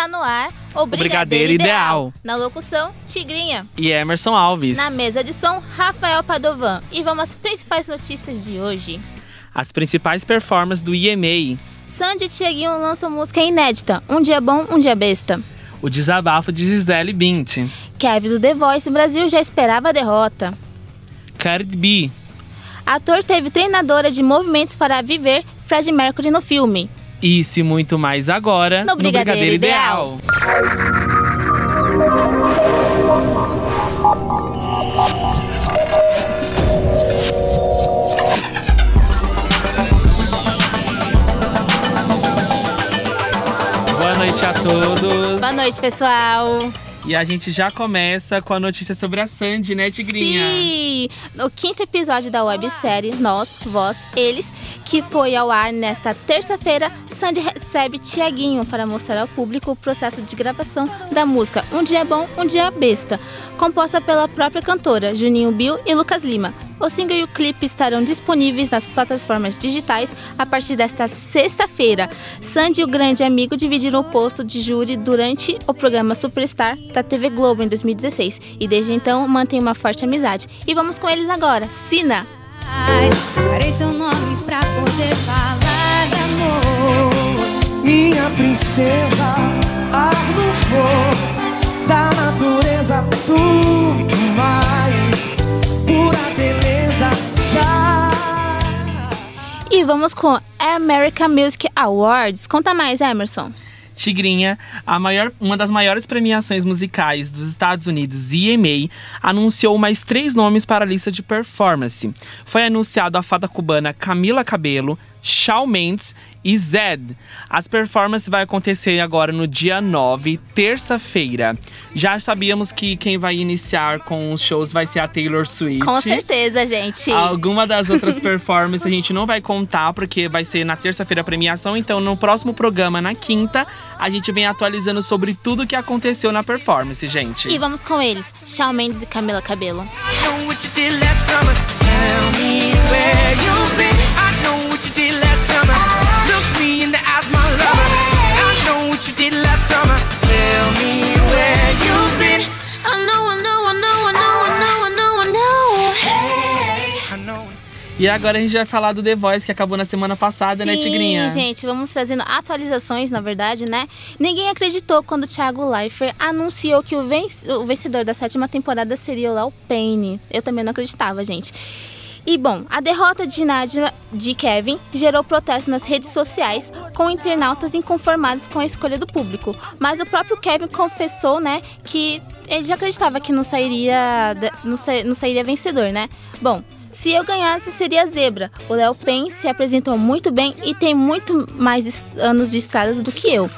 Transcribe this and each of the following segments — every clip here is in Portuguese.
Está no ar o Brigadeiro, Brigadeiro Ideal. Ideal. Na locução, Tigrinha. E Emerson Alves. Na mesa de som, Rafael Padovan. E vamos às principais notícias de hoje. As principais performances do EMA. Sandy e Tiaguinho lançam música inédita, Um Dia Bom, Um Dia Besta. O desabafo de Gisele Bint. Kevin do The Voice Brasil já esperava a derrota. Cardi B. Ator teve treinadora de movimentos para viver Fred Mercury no filme. Isso e muito mais agora No Brigadeiro Ideal. Boa noite a todos. Boa noite, pessoal. E a gente já começa com a notícia sobre a Sandy, né, Tigrinha? Sim! O quinto episódio da websérie Nós, Vós, Eles, que foi ao ar nesta terça-feira, Sandy recebe Tiaguinho para mostrar ao público o processo de gravação da música Um Dia Bom, Um Dia Besta, composta pela própria cantora Juninho Bill e Lucas Lima. O single e o clipe estarão disponíveis nas plataformas digitais a partir desta sexta-feira. Sandy e o grande amigo dividiram o posto de júri durante o programa Superstar da TV Globo em 2016 e desde então mantêm uma forte amizade. E vamos com eles agora. Sina! Seu nome pra poder falar de amor. Minha princesa, ar no flor da natureza, tudo mais. Pura beleza, já. E vamos com American Music Awards. Conta mais, Emerson. Tigrinha, a maior, uma das maiores premiações musicais dos Estados Unidos, EMA, anunciou mais três nomes para a lista de performance. Foi anunciado a fada cubana Camila Cabello, Shawn Mendes e Zed. As performances vai acontecer agora no dia 9, terça-feira. Já sabíamos que quem vai iniciar com os shows vai ser a Taylor Swift. Com certeza, gente. Alguma das outras performances a gente não vai contar, porque vai ser na terça-feira a premiação. Então, no próximo programa, na quinta, a gente vem atualizando sobre tudo que aconteceu na performance, gente. E vamos com eles, Shawn Mendes e Camila Cabello. I know what you did last summer. Tell me where you've been. I know E agora a gente vai falar do The Voice, que acabou na semana passada, né, Tigrinha? Sim, gente, vamos trazendo atualizações, na verdade, né? Ninguém acreditou quando o Thiago Leifert anunciou que o, venc- o vencedor da sétima temporada seria o Léo Payne. Eu também não acreditava, gente. E bom, a derrota de Nadia de Kevin gerou protesto nas redes sociais, com internautas inconformados com a escolha do público. Mas o próprio Kevin confessou, né, que ele já acreditava que não sairia, não sa- não sairia vencedor, né? Bom, se eu ganhasse, seria zebra. O Léo Pen se apresentou muito bem e tem muito mais anos de estradas do que eu.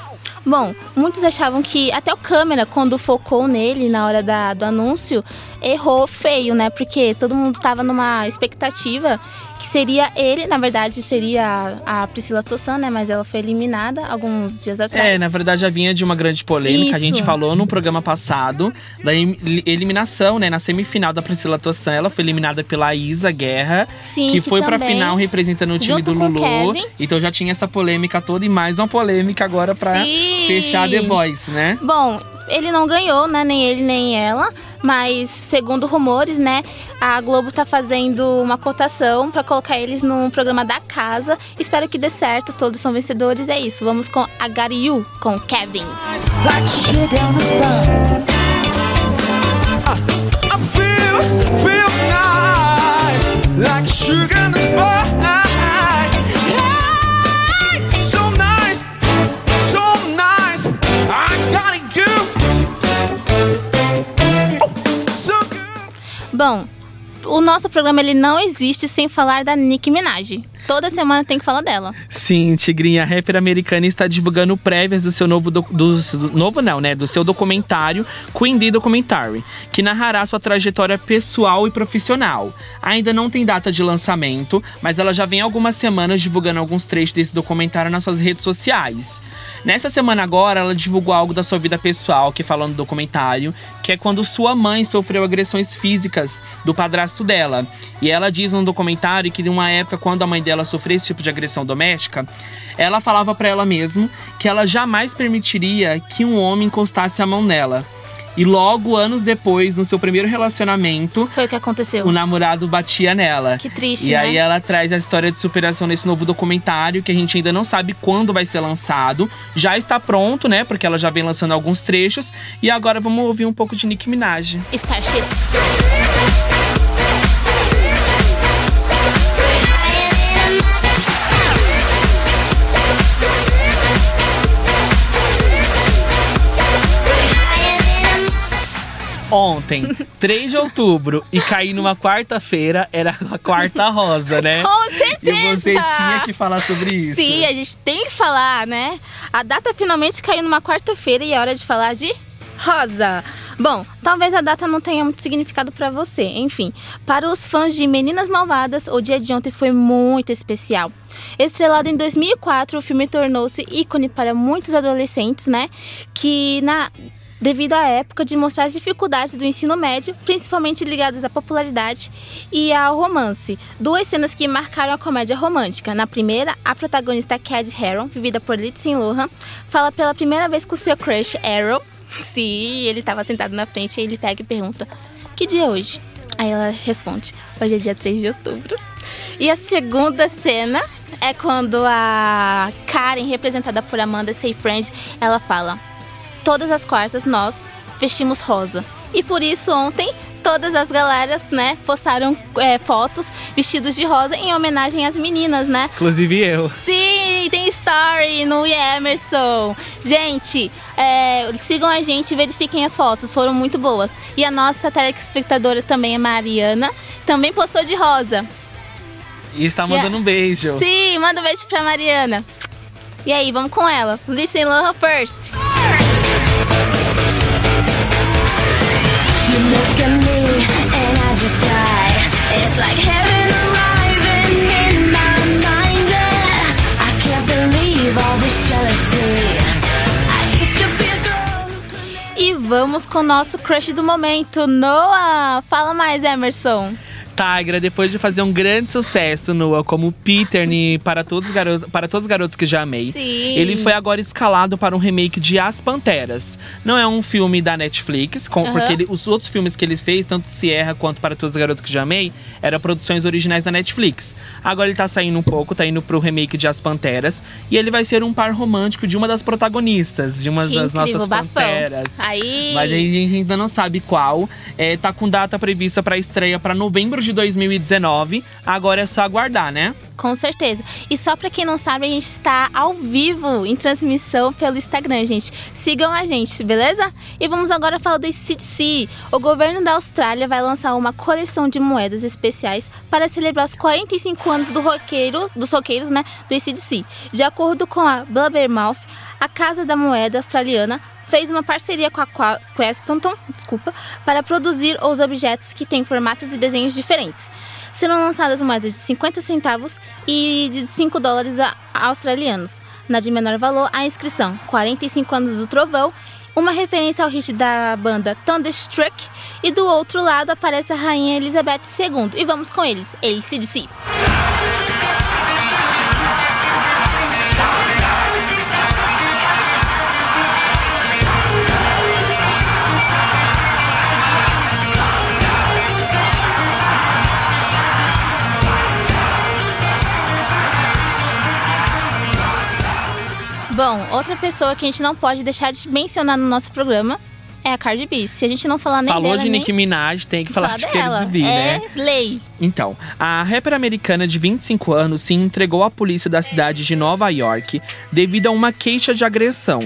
Bom, muitos achavam que até o câmera, quando focou nele na hora da- do anúncio, errou feio, né? Porque todo mundo estava numa expectativa que seria ele, na verdade, seria a, Priscila Tossan, né? Mas ela foi eliminada alguns dias atrás. É, na verdade já vinha de uma grande polêmica. A gente Isso. falou no programa passado da eliminação, né? Na semifinal da Priscila Tossan, ela foi eliminada pela Isa Guerra, Sim, que foi pra também- final representando o time do Lulu. Então já tinha essa polêmica toda e mais uma polêmica agora pra Sim. fechar The Voice, né? Bom, ele não ganhou, né? Nem ele, nem ela. Mas, segundo rumores, né? A Globo tá fazendo uma cotação pra colocar eles no programa da casa. Espero que dê certo, todos são vencedores. É isso, vamos com a You, com Kevin. Like Bom, o nosso programa ele não existe sem falar da Nicki Minaj. Toda semana tem que falar dela. Sim, Tigrinha, a rapper americana está divulgando prévias do seu novo do, do- novo não, né, do seu documentário Queen Bee Documentary, que narrará sua trajetória pessoal e profissional. Ainda não tem data de lançamento, mas ela já vem algumas semanas divulgando alguns trechos desse documentário nas suas redes sociais. Nessa semana agora, ela divulgou algo da sua vida pessoal, que falando no documentário, que é quando sua mãe sofreu agressões físicas do padrasto dela. E ela diz no documentário que, numa época, quando a mãe dela sofrer esse tipo de agressão doméstica, ela falava pra ela mesma que ela jamais permitiria que um homem encostasse a mão nela. E logo, anos depois, no seu primeiro relacionamento, Foi o que aconteceu. o namorado batia nela. Que triste, E né? aí ela traz a história de superação nesse novo documentário que a gente ainda não sabe quando vai ser lançado. Já está pronto, né? Porque ela já vem lançando alguns trechos. E agora vamos ouvir um pouco de Nicki Minaj. Starships. Ontem, 3 de outubro, e cair numa quarta-feira, era a quarta rosa, né? Com E certeza! você tinha que falar sobre isso. Sim, a gente tem que falar, né? A data finalmente caiu numa quarta-feira e é hora de falar de rosa. Bom, talvez a data não tenha muito significado pra você. Enfim, para os fãs de Meninas Malvadas, o dia de ontem foi muito especial. Estrelado em 2004, o filme tornou-se ícone para muitos adolescentes, né? Que na devido à época de mostrar as dificuldades do ensino médio, principalmente ligadas à popularidade e ao romance. Duas cenas que marcaram a comédia romântica. Na primeira, a protagonista Cad Heron, vivida por Lindsay Lohan, fala pela primeira vez com seu crush Arrow. Sim, ele estava sentado na frente e ele pega e pergunta: "Que dia é hoje?" Aí ela responde: "Hoje é dia 3 de outubro." E a segunda cena é quando a Karen, representada por Amanda Seyfried, ela fala: todas as quartas nós vestimos rosa. E por isso ontem todas as galeras, né, postaram é, fotos vestidos de rosa em homenagem às meninas, né? Inclusive eu. Sim, tem story no Emerson. Gente, é, sigam a gente e verifiquem as fotos, foram muito boas. E a nossa telespectadora também, a Mariana, também postou de rosa. E está mandando um beijo. Sim, manda um beijo pra Mariana. E aí, vamos com ela. Listen Lohan first. E vamos com o nosso crush do momento, Noah. Fala mais, Emerson. Tigra, depois de fazer um grande sucesso no como Peter em para todos, os garotos, para todos os garotos que já amei, Sim. ele foi agora escalado para um remake de As Panteras. Não é um filme da Netflix, com- Aham. porque ele- os outros filmes que ele fez, tanto Sierra quanto Para Todos os Garotos que Já Amei, eram produções originais da Netflix. Agora ele tá saindo um pouco, tá indo pro remake de As Panteras, e ele vai ser um par romântico de uma das protagonistas, de uma Que das incrível, nossas bafão. panteras. Aí. Mas a gente ainda não sabe qual. É, tá com data prevista pra estreia pra novembro de 2019. Agora é só aguardar, né? Com certeza. E só pra quem não sabe, a gente está ao vivo em transmissão pelo Instagram, gente. Sigam a gente, beleza? E vamos agora falar do CDC. O governo da Austrália vai lançar uma coleção de moedas especiais para celebrar os 45 anos do roqueiro, dos roqueiros, né, do ACDC. De acordo com a Blabbermouth, a Casa da Moeda Australiana fez uma parceria com a Questonton, desculpa, para produzir os objetos que têm formatos e desenhos diferentes. Serão lançadas moedas de 50 centavos e de 5 dólares australianos. Na de menor valor, a inscrição 45 anos do Trovão, uma referência ao hit da banda Thunderstruck, e do outro lado aparece a Rainha Elizabeth II. E vamos com eles, ACDC. Bom, outra pessoa que a gente não pode deixar de mencionar no nosso programa é a Cardi B. Se a gente não falar nem Falou dela, de nem Nicki Minaj, tem que falar de dela. Cardi B, é né? lei. Então, a rapper americana de 25 anos se entregou à polícia da cidade de Nova York devido a uma queixa de agressão,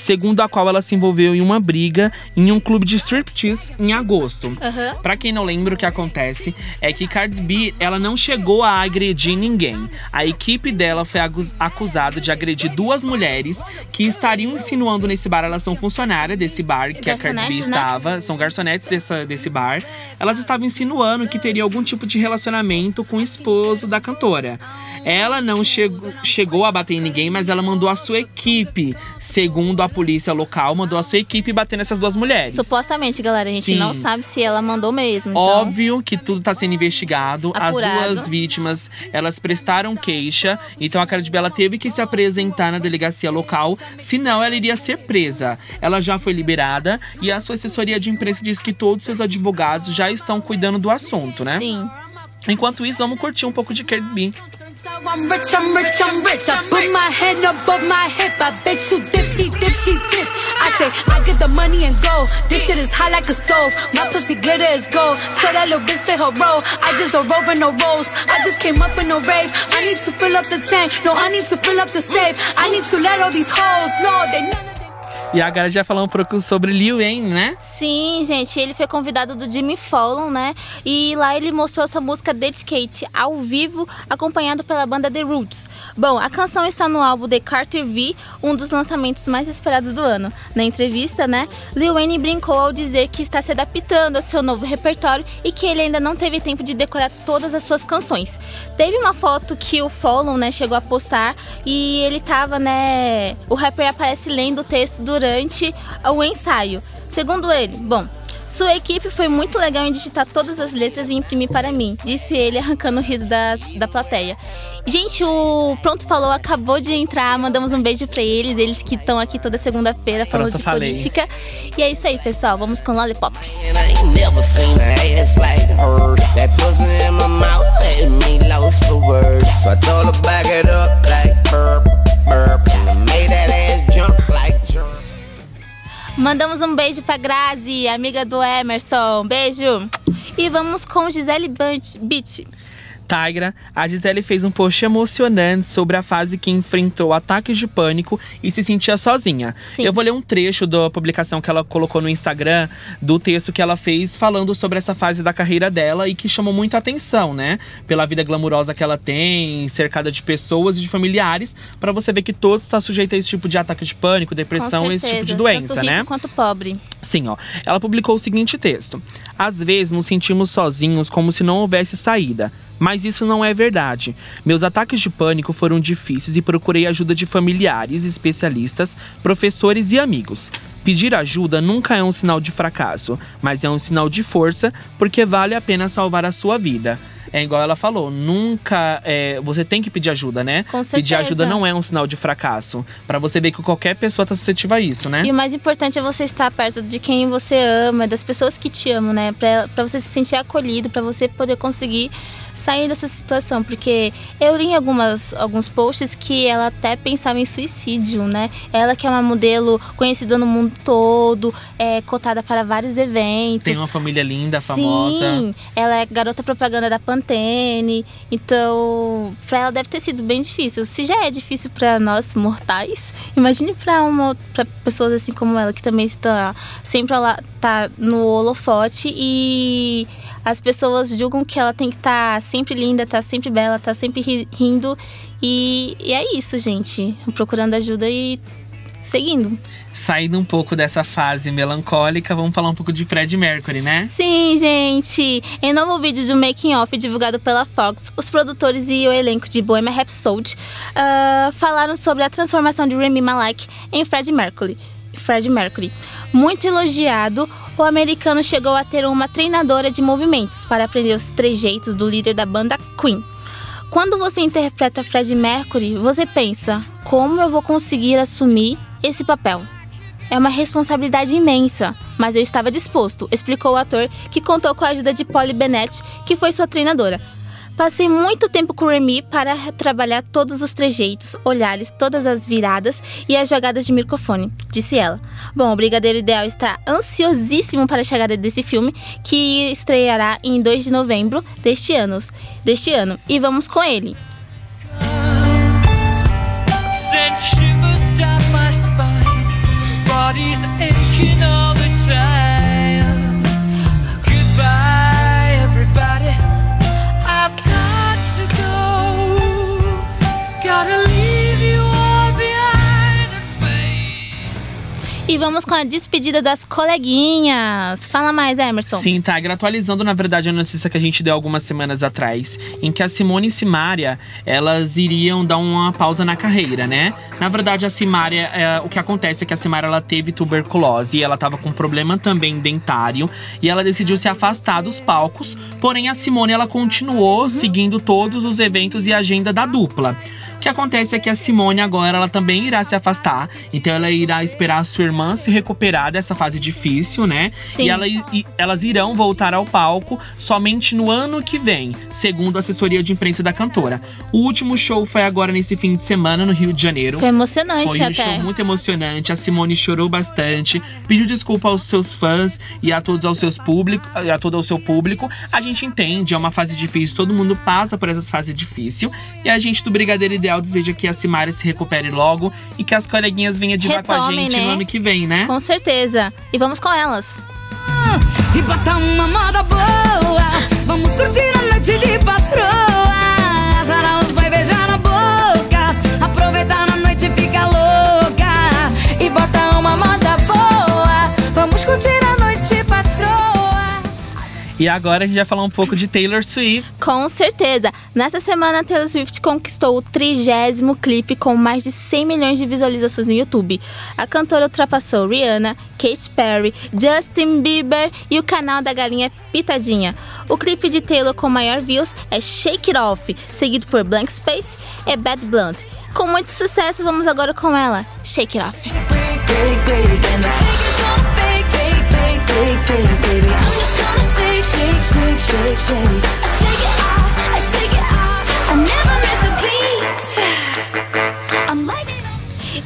segundo a qual ela se envolveu em uma briga em um clube de striptease em agosto. Aham. Pra quem não lembra o que acontece é que Cardi B, ela não chegou a agredir ninguém. A equipe dela foi acusada de agredir duas mulheres que estariam insinuando nesse bar, elas são funcionárias desse bar que a Cardi B né? estava, são garçonetes dessa, desse bar. Elas estavam insinuando que teria algum tipo de relacionamento com o esposo da cantora. Ela não chegou, chegou a bater em ninguém, mas ela mandou a sua equipe, segundo a polícia local, mandou a sua equipe bater nessas duas mulheres. Supostamente, galera, a gente Sim. não sabe se ela mandou mesmo. Então, Óbvio que tudo tá sendo investigado. Apurado. As duas vítimas, elas prestaram queixa. Então a Cardi B ela teve que se apresentar na delegacia local, senão ela iria ser presa. Ela já foi liberada e a sua assessoria de imprensa diz que todos os seus advogados já estão cuidando do assunto, né? sim. Enquanto isso, vamos curtir um pouco de Cardi B. I'm rich, I'm rich, I'm rich. I put my hand above my hip. I bet you dip, he dip. I say, I get the money and go. This shit is hot like a stove. My pussy glitter is gold. Tell that little bitch play her role. I just a rope and no rolls. I just came up in a rave. I need to fill up the tank. No, I need to fill up the safe. I need to let all these hoes know they. E agora já falar um pouco sobre Lil Wayne, né? Sim, gente, ele foi convidado do Jimmy Fallon, né? E lá ele mostrou sua música Dedicate ao vivo, acompanhado pela banda The Roots. Bom, a canção está no álbum The Carter V, um dos lançamentos mais esperados do ano. Na entrevista, né, Lil Wayne brincou ao dizer que está se adaptando ao seu novo repertório e que ele ainda não teve tempo de decorar todas as suas canções. Teve uma foto que o Fallon, né, chegou a postar e ele tava, né, o rapper aparece lendo o texto durante o ensaio. Segundo ele, bom, sua equipe foi muito legal em digitar todas as letras e imprimir para mim, disse ele arrancando o riso da, da plateia. Gente, o Pronto Falou acabou de entrar, mandamos um beijo pra eles, eles que estão aqui toda segunda-feira falando Pronto, de falei. política. E é isso aí, pessoal, vamos com Lollipop. And Mandamos um beijo pra Grazi, amiga do Emerson. Beijo! E vamos com Gisele Beach. Tigra, a Gisele fez um post emocionante sobre a fase que enfrentou ataques de pânico e se sentia sozinha. Sim. Eu vou ler um trecho da publicação que ela colocou no Instagram, do texto que ela fez falando sobre essa fase da carreira dela e que chamou muita atenção, né? Pela vida glamurosa que ela tem, cercada de pessoas e de familiares, pra você ver que todos estão sujeitos a esse tipo de ataque de pânico, depressão, certeza. esse tipo de doença, Tanto rico né? quanto pobre. Sim, ó. Ela publicou o seguinte texto: Às vezes nos sentimos sozinhos como se não houvesse saída. Mas isso não é verdade. Meus ataques de pânico foram difíceis e procurei ajuda de familiares, especialistas, professores e amigos. Pedir ajuda nunca é um sinal de fracasso, mas é um sinal de força, porque vale a pena salvar a sua vida. É igual ela falou, nunca. é, você tem que pedir ajuda, né? Com Pedir certeza. ajuda não é um sinal de fracasso. Pra você ver que qualquer pessoa tá suscetível a isso, né? E o mais importante é você estar perto de quem você ama, das pessoas que te amam, né? Pra, pra você se sentir acolhido, pra você poder conseguir sair dessa situação. Porque eu li em algumas, alguns posts que ela até pensava em suicídio, né? Ela que é uma modelo conhecida no mundo todo, é cotada para vários eventos. Tem uma família linda, famosa. Sim, ela é garota propaganda da Pantene, então pra ela deve ter sido bem difícil. Se já é difícil pra nós mortais, imagine pra uma para pessoas assim como ela que também está sempre lá tá no holofote e as pessoas julgam que ela tem que estar sempre linda, tá sempre bela, tá sempre ri- rindo e, e é isso, gente, procurando ajuda e seguindo. Saindo um pouco dessa fase melancólica, vamos falar um pouco de Fred Mercury, né? Sim, gente! Em novo vídeo de um making off divulgado pela Fox, os produtores e o elenco de Bohemian Rhapsody ah, falaram sobre a transformação de Rami Malek em Fred Mercury. Fred Mercury. Muito elogiado, o americano chegou a ter uma treinadora de movimentos para aprender os trejeitos do líder da banda Queen. Quando você interpreta Fred Mercury, você pensa: como eu vou conseguir assumir esse papel? É uma responsabilidade imensa, mas eu estava disposto, explicou o ator, que contou com a ajuda de Polly Bennett, que foi sua treinadora. Passei muito tempo com Remy para trabalhar todos os trejeitos, olhares, todas as viradas e as jogadas de microfone, disse ela. Bom, o Brigadeiro Ideal está ansiosíssimo para a chegada desse filme, que estreará em 2 de novembro deste ano. Deste ano. E vamos com ele. All vamos com a despedida das coleguinhas. Fala mais, Emerson. Sim, tá. Atualizando, na verdade, a notícia que a gente deu algumas semanas atrás, em que a Simone e Simária, elas iriam dar uma pausa na carreira, né? Na verdade, a Simária, é, o que acontece é que a Simária, ela teve tuberculose e ela tava com problema também dentário e ela decidiu se afastar dos palcos, porém a Simone, ela continuou seguindo todos os eventos e a agenda da dupla. O que acontece é que a Simone agora ela também irá se afastar, então ela irá esperar a sua irmã se recuperar dessa fase difícil, né? Sim. E, ela- e elas irão voltar ao palco somente no ano que vem, segundo a assessoria de imprensa da cantora. O último show foi agora nesse fim de semana no Rio de Janeiro. Foi emocionante Foi um até. show muito emocionante. A Simone chorou bastante, pediu desculpa aos seus fãs e a todos aos seus público, a todo o seu público. A gente entende, é uma fase difícil, todo mundo passa por essas fases difíceis. E a gente do Brigadeiro Ideal deseja que a Simária se recupere logo e que as coleguinhas venham divar com a gente né? no ano que vem, né? Com certeza. E vamos com elas. e bota uma moda boa. Vamos curtir a noite de patroa. E agora a gente vai falar um pouco de Taylor Swift. Com certeza. Nessa semana, Taylor Swift conquistou o trigésimo clipe com mais de 100 milhões de visualizações no YouTube. A cantora ultrapassou Rihanna, Katy Perry, Justin Bieber e o canal da galinha Pitadinha. O clipe de Taylor com maior views é Shake It Off, seguido por Blank Space e Bad Blunt. Com muito sucesso, vamos agora com ela, Shake It Off. Fake, fake, fake, baby. I'm just gonna shake, shake, shake, shake, shake. I shake it off, I shake it off.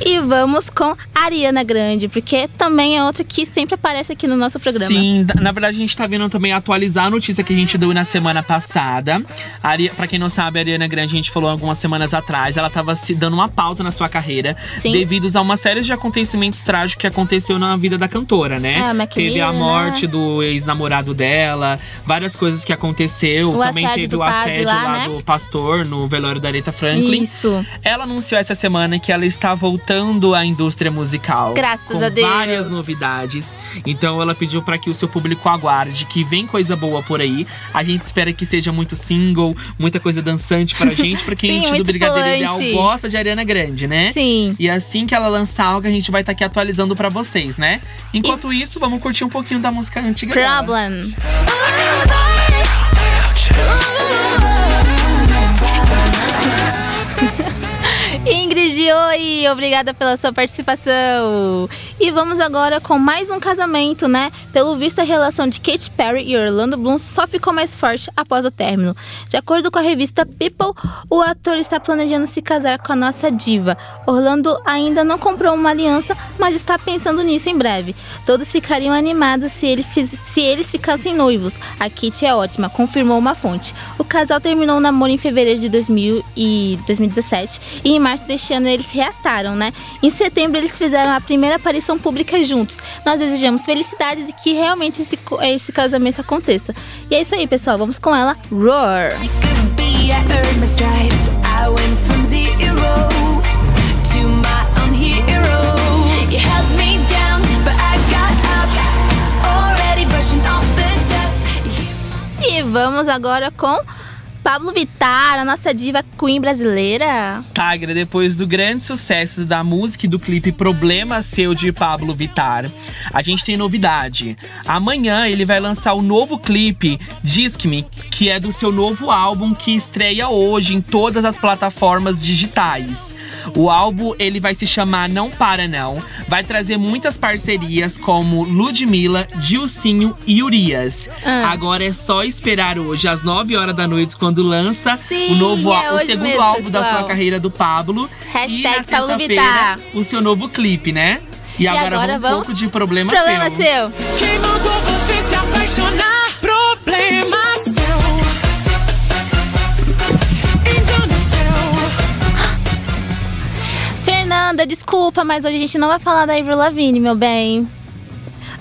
E vamos com Ariana Grande, porque também é outra que sempre aparece aqui no nosso programa. Sim, na verdade a gente tá vendo também atualizar a notícia que a gente deu na semana passada. A Ari, pra quem não sabe, a Ariana Grande, a gente falou algumas semanas atrás, ela tava se dando uma pausa na sua carreira Sim. devido a uma série de acontecimentos trágicos que aconteceu na vida da cantora, né? É, a Mac Teve a morte né? do ex-namorado dela, várias coisas que aconteceu. O também teve do o assédio lá, lá, né? do pastor no velório da Aretha Franklin. Isso. Ela anunciou essa semana que ela está voltando à indústria musical. Graças com a Deus. várias novidades. Então ela pediu para que o seu público aguarde, que vem coisa boa por aí. A gente espera que seja muito single, muita coisa dançante pra gente, porque Sim, a gente do muito Brigadeiro Ideal gosta de Ariana Grande, né? Sim. E assim que ela lançar algo, a gente vai estar aqui atualizando pra vocês, né? Enquanto isso, vamos curtir um pouquinho da música antiga. dela. Ingrid, oi! Obrigada pela sua participação. E vamos agora com mais um casamento, né? Pelo visto, a relação de Katy Perry e Orlando Bloom só ficou mais forte após o término. De acordo com a revista People, o ator está planejando se casar com a nossa diva. Orlando ainda não comprou uma aliança, mas está pensando nisso em breve. Todos ficariam animados se, ele fiz- se eles ficassem noivos. A Kitty é ótima, confirmou uma fonte. O casal terminou o namoro em fevereiro de 2000 e 2017 e em março deste ano eles reataram, né? Em setembro eles fizeram a primeira aparição pública juntos. Nós desejamos felicidades e que realmente esse, esse casamento aconteça. E é isso aí, pessoal. Vamos com ela, Roar. E vamos agora com Pablo Vittar, a nossa diva queen brasileira. Tigra, depois do grande sucesso da música e do clipe Problema Seu de Pablo Vittar, a gente tem novidade. Amanhã ele vai lançar o novo clipe Disque-me, que é do seu novo álbum que estreia hoje em todas as plataformas digitais. O álbum ele vai se chamar Não Para Não, vai trazer muitas parcerias como Ludmilla, Gilcinho e Urias. Ah. Agora é só esperar hoje às 9 horas da noite quando lança Sim, o novo é o segundo mesmo, álbum da pessoal. sua carreira do Pablo. Hashtag e na sexta-feira, Vittar. o seu novo clipe, né? E, agora, agora vamos, vamos- um pouco de problema, Problema seu. seu. Quem mandou você se apaixonar? Fernanda, desculpa, mas hoje a gente não vai falar da Avril Lavigne, meu bem.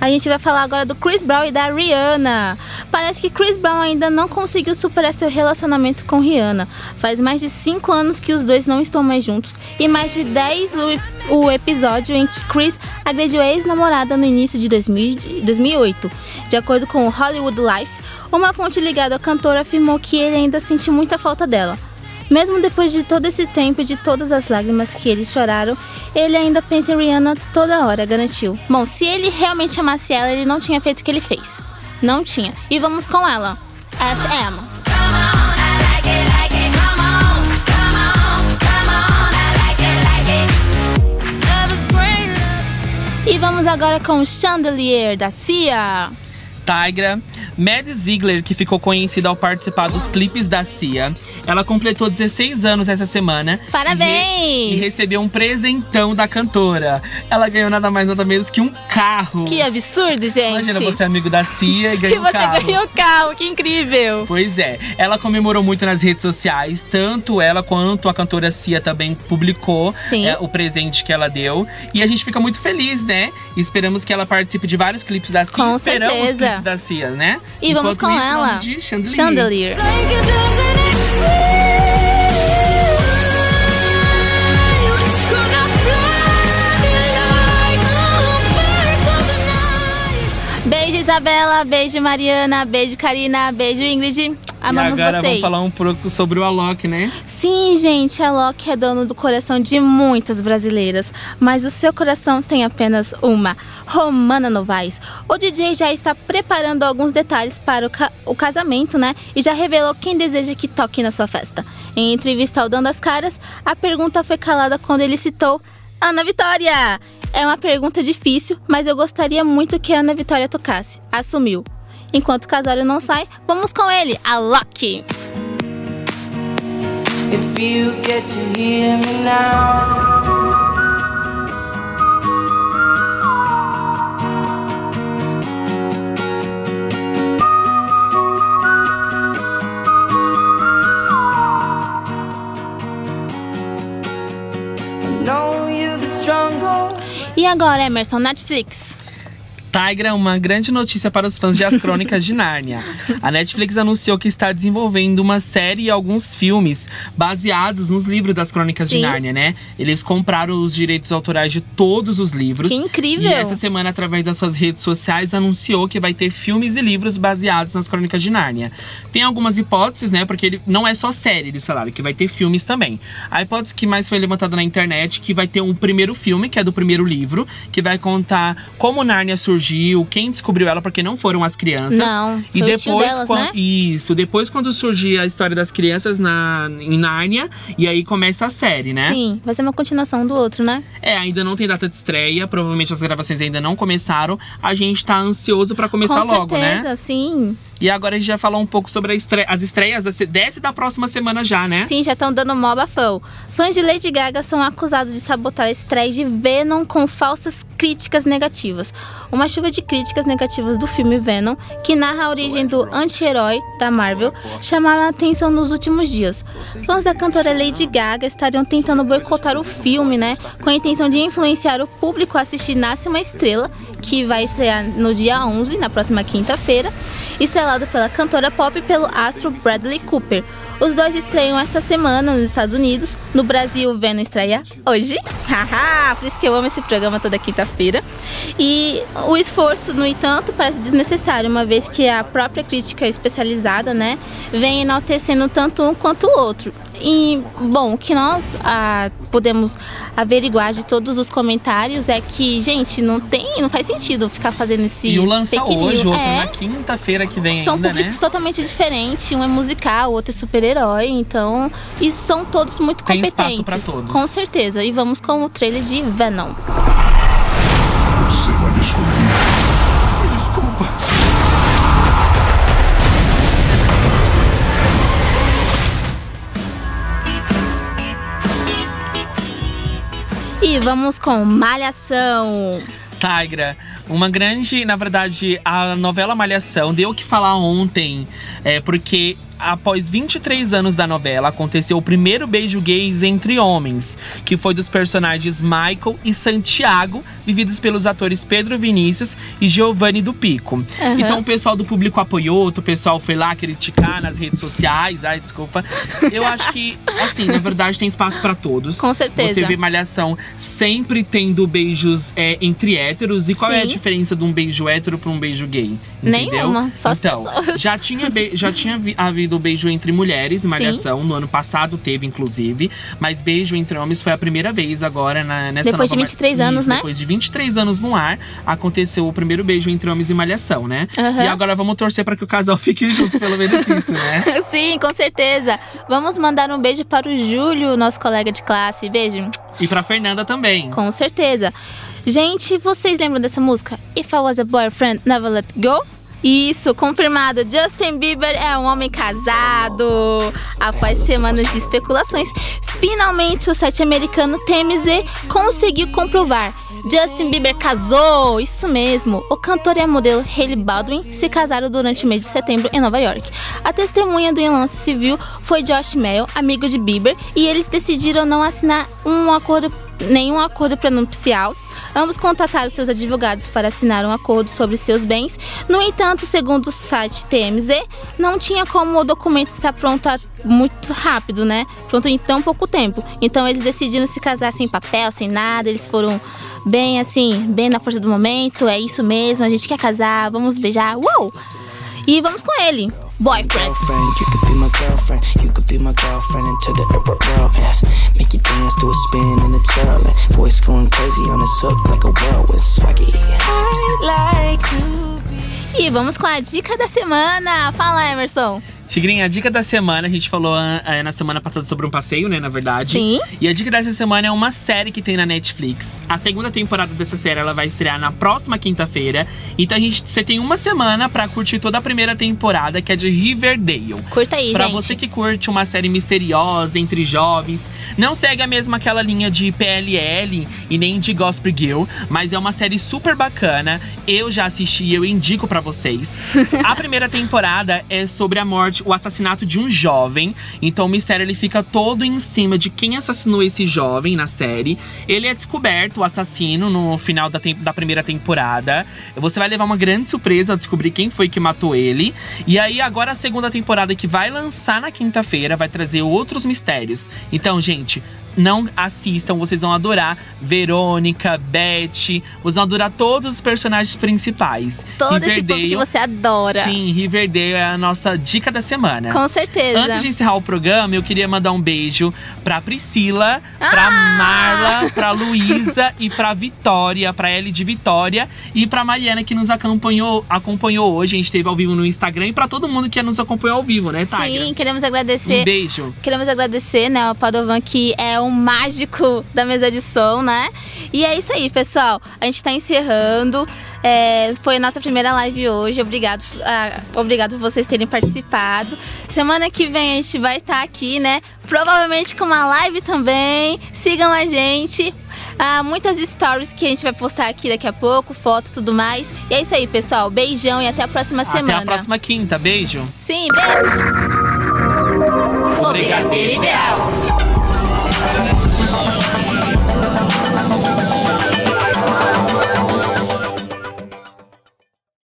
A gente vai falar agora do Chris Brown e da Rihanna. Parece que Chris Brown ainda não conseguiu superar seu relacionamento com Rihanna. Faz mais de 5 anos que os dois não estão mais juntos e mais de 10 o, o episódio em que Chris agrediu a ex-namorada no início de 2000 de 2008. De acordo com o Hollywood Life, uma fonte ligada ao cantor afirmou que ele ainda sente muita falta dela. Mesmo depois de todo esse tempo e de todas as lágrimas que eles choraram, ele ainda pensa em Rihanna toda hora, garantiu. Bom, se ele realmente amasse ela, ele não tinha feito o que ele fez. Não tinha. E vamos com ela. SM. E vamos agora com Chandelier da Cia. Tigra, Mad Ziegler, que ficou conhecida ao participar dos clipes da Cia. Ela completou 16 anos essa semana. E, Parabéns! e recebeu um presentão da cantora. Ela ganhou nada mais nada menos que um carro. Que absurdo, gente. Imagina você é amigo da Cia e que ganhou um você carro. ganhou o carro, que incrível. Pois é, ela comemorou muito nas redes sociais, tanto ela quanto a cantora Cia também publicou é, o presente que ela deu. E a gente fica muito feliz, né? E esperamos que ela participe de vários clipes da Cia. Com esperamos certeza. clipes da Cia, né? E vamos com isso, ela. Chandelier. Chandelier. Isabela. Beijo, Mariana. Beijo, Karina. Beijo, Ingrid. Amamos e agora vocês. vamos falar um pouco sobre o Alok, né? Sim, gente, a Loki é dono do coração de muitas brasileiras, mas o seu coração tem apenas uma, Romana Novaes. O DJ já está preparando alguns detalhes para o, ca- o casamento, né? E já revelou quem deseja que toque na sua festa. Em entrevista ao Dando as Caras, a pergunta foi calada quando ele citou Ana Vitória. É uma pergunta difícil, mas eu gostaria muito que a Ana Vitória tocasse. Assumiu. Enquanto o casório não sai, vamos com ele, a Loki. If you get to hear me now. E agora, Emerson, Netflix. Tigra, uma grande notícia para os fãs de As Crônicas de Nárnia. A Netflix anunciou que está desenvolvendo uma série e alguns filmes baseados nos livros das Crônicas de Sim. Nárnia, né? Eles compraram os direitos autorais de todos os livros. Que incrível! E essa semana, através das suas redes sociais, anunciou que vai ter filmes e livros baseados nas Crônicas de Nárnia. Tem algumas hipóteses, né? Porque ele não é só série, eles falaram que vai ter filmes também. A hipótese que mais foi levantada na internet que vai ter um primeiro filme, que é do primeiro livro, que vai contar como Nárnia surgiu, quem descobriu ela, porque não foram as crianças. Não, e depois delas, né? Isso, depois quando surgir a história das crianças na, em Nárnia, e aí começa a série, né? Sim, vai ser uma continuação do outro, né? É, ainda não tem data de estreia, provavelmente as gravações ainda não começaram. A gente tá ansioso pra começar Com logo, certeza, né? sim. E agora a gente vai falar um pouco sobre as estreias dessa e da próxima semana já, né? Sim, já estão dando mó bafão. Fãs de Lady Gaga são acusados de sabotar a estreia de Venom com falsas críticas negativas. Uma chuva de críticas negativas do filme Venom, que narra a origem do anti-herói da Marvel, chamaram a atenção nos últimos dias. Fãs da cantora Lady Gaga estariam tentando boicotar o filme, né? Com a intenção de influenciar o público a assistir Nasce uma Estrela, que vai estrear no dia 11, na próxima quinta-feira, estrelado pela cantora pop e pelo astro Bradley Cooper. Os dois estreiam esta semana nos Estados Unidos. No Brasil, o Venom estreia hoje. Haha, por isso que eu amo esse programa toda quinta-feira. E o esforço, no entanto, parece desnecessário, uma vez que a própria crítica especializada, né, vem enaltecendo tanto um quanto o outro. E, bom, o que nós ah, podemos averiguar de todos os comentários é que, gente, não tem, não faz sentido ficar fazendo esse E o lança hoje, o outro É. na quinta-feira que vem São ainda, públicos né? totalmente diferentes. Um é musical, o outro é super-herói. Então, e são todos muito Tem competentes. espaço pra todos. Com certeza. E vamos com o trailer de Venom. Você vai descobrir. Vamos com Malhação. Tigra, uma grande, na verdade, a novela Malhação deu o que falar ontem, é, porque após 23 anos da novela, aconteceu o primeiro beijo gays entre homens, que foi dos personagens Michael e Santiago, vividos pelos atores Pedro Vinícius e Giovanni do Pico. Aham. Então o pessoal do público apoiou, o pessoal foi lá criticar nas redes sociais. Ai, desculpa. Eu acho que, assim, na verdade tem espaço pra todos. Com certeza. Você vê Malhação sempre tendo beijos é, entre héteros. E qual é a Sim. diferença de um beijo hétero pra um beijo gay? Entendeu? Nenhuma, só as então, pessoas. já tinha, já tinha vi- havido beijo entre mulheres Malhação. No ano passado teve, inclusive. Mas beijo entre homens foi a primeira vez agora na, nessa Depois de nova 23 Mar- anos, Isso, né? Depois de 23 anos no ar, aconteceu o primeiro beijo entre homens em Malhação, né? Aham. E agora vamos torcer pra que o casal fique juntos, pelo menos isso, né? Sim, com certeza. Vamos mandar um beijo para o Júlio, nosso colega de classe. Beijo. E pra Fernanda também. Com certeza. Gente, vocês lembram dessa música? If I Was a Boyfriend, Never Let Go? Isso, confirmado. Justin Bieber é um homem casado. Após semanas de especulações, finalmente o site americano TMZ conseguiu comprovar. Justin Bieber casou, isso mesmo. O cantor e a modelo Hailey Baldwin se casaram durante o mês de setembro em Nova York. A testemunha do enlace civil foi Josh Mel, amigo de Bieber, e eles decidiram não assinar um acordo, nenhum acordo prenupcial. Ambos contataram seus advogados para assinar um acordo sobre seus bens. No entanto, segundo o site TMZ, não tinha como o documento estar pronto muito rápido, né? Pronto em tão pouco tempo. Então eles decidiram se casar sem papel, sem nada. Eles foram bem assim, bem na força do momento. É isso mesmo, a gente quer casar, vamos beijar. Uou! E vamos com ele. Boyfriend. You could be my girlfriend. You could be my girlfriend into the world. Yes. Make you dance to a spin and a twirl. And boys going crazy on this hook like a whirlwind swaggy. I'd like to E vamos com a dica da semana. Fala, Emerson. Tigrinha, a dica da semana, a gente falou ah, na semana passada sobre um passeio, né, na verdade. Sim. E a dica dessa semana é uma série que tem na Netflix. A segunda temporada dessa série, ela vai estrear na próxima quinta-feira. Então a gente, você tem uma semana pra curtir toda a primeira temporada, que é de Riverdale. Curta aí, Pra gente. você que curte uma série misteriosa entre jovens, não segue a mesma aquela linha de PLL e nem de Gospel Girl, mas é uma série super bacana. Eu já assisti e eu indico pra vocês. a primeira temporada é sobre a morte, o assassinato de um jovem. Então o mistério ele fica todo em cima de quem assassinou esse jovem na série. Ele é descoberto, o assassino, no final da, da primeira temporada. Você vai levar uma grande surpresa ao descobrir quem foi que matou ele. E aí, agora a segunda temporada que vai lançar na quinta-feira vai trazer outros mistérios. Então, gente. Não assistam, vocês vão adorar Verônica, Beth, vocês vão adorar todos os personagens principais. Todo esse povo que Riverdale- você adora. Sim, Riverdale é a nossa dica da semana. Com certeza. Antes de encerrar o programa, eu queria mandar um beijo pra Priscila, pra Ah! Marla, pra Luísa e pra Vitória, pra Ellie de Vitória e pra Mariana que nos acompanhou, acompanhou hoje. A gente esteve ao vivo no Instagram e pra todo mundo que nos acompanhou ao vivo, né, Tigra? Sim, queremos agradecer. Um beijo. Queremos agradecer, né, ao Padovan, que é mágico da mesa de som, né? E é isso aí, pessoal. A gente tá encerrando. É, foi a nossa primeira live hoje. Obrigado, ah, obrigado por vocês terem participado. Semana que vem a gente vai estar aqui, né? Provavelmente com uma live também. Sigam a gente. Ah, muitas stories que a gente vai postar aqui daqui a pouco, foto e tudo mais. E é isso aí, pessoal. Beijão e até a próxima semana. Até a próxima quinta. Beijo. Sim, beijo. Obrigadeiro Ideal.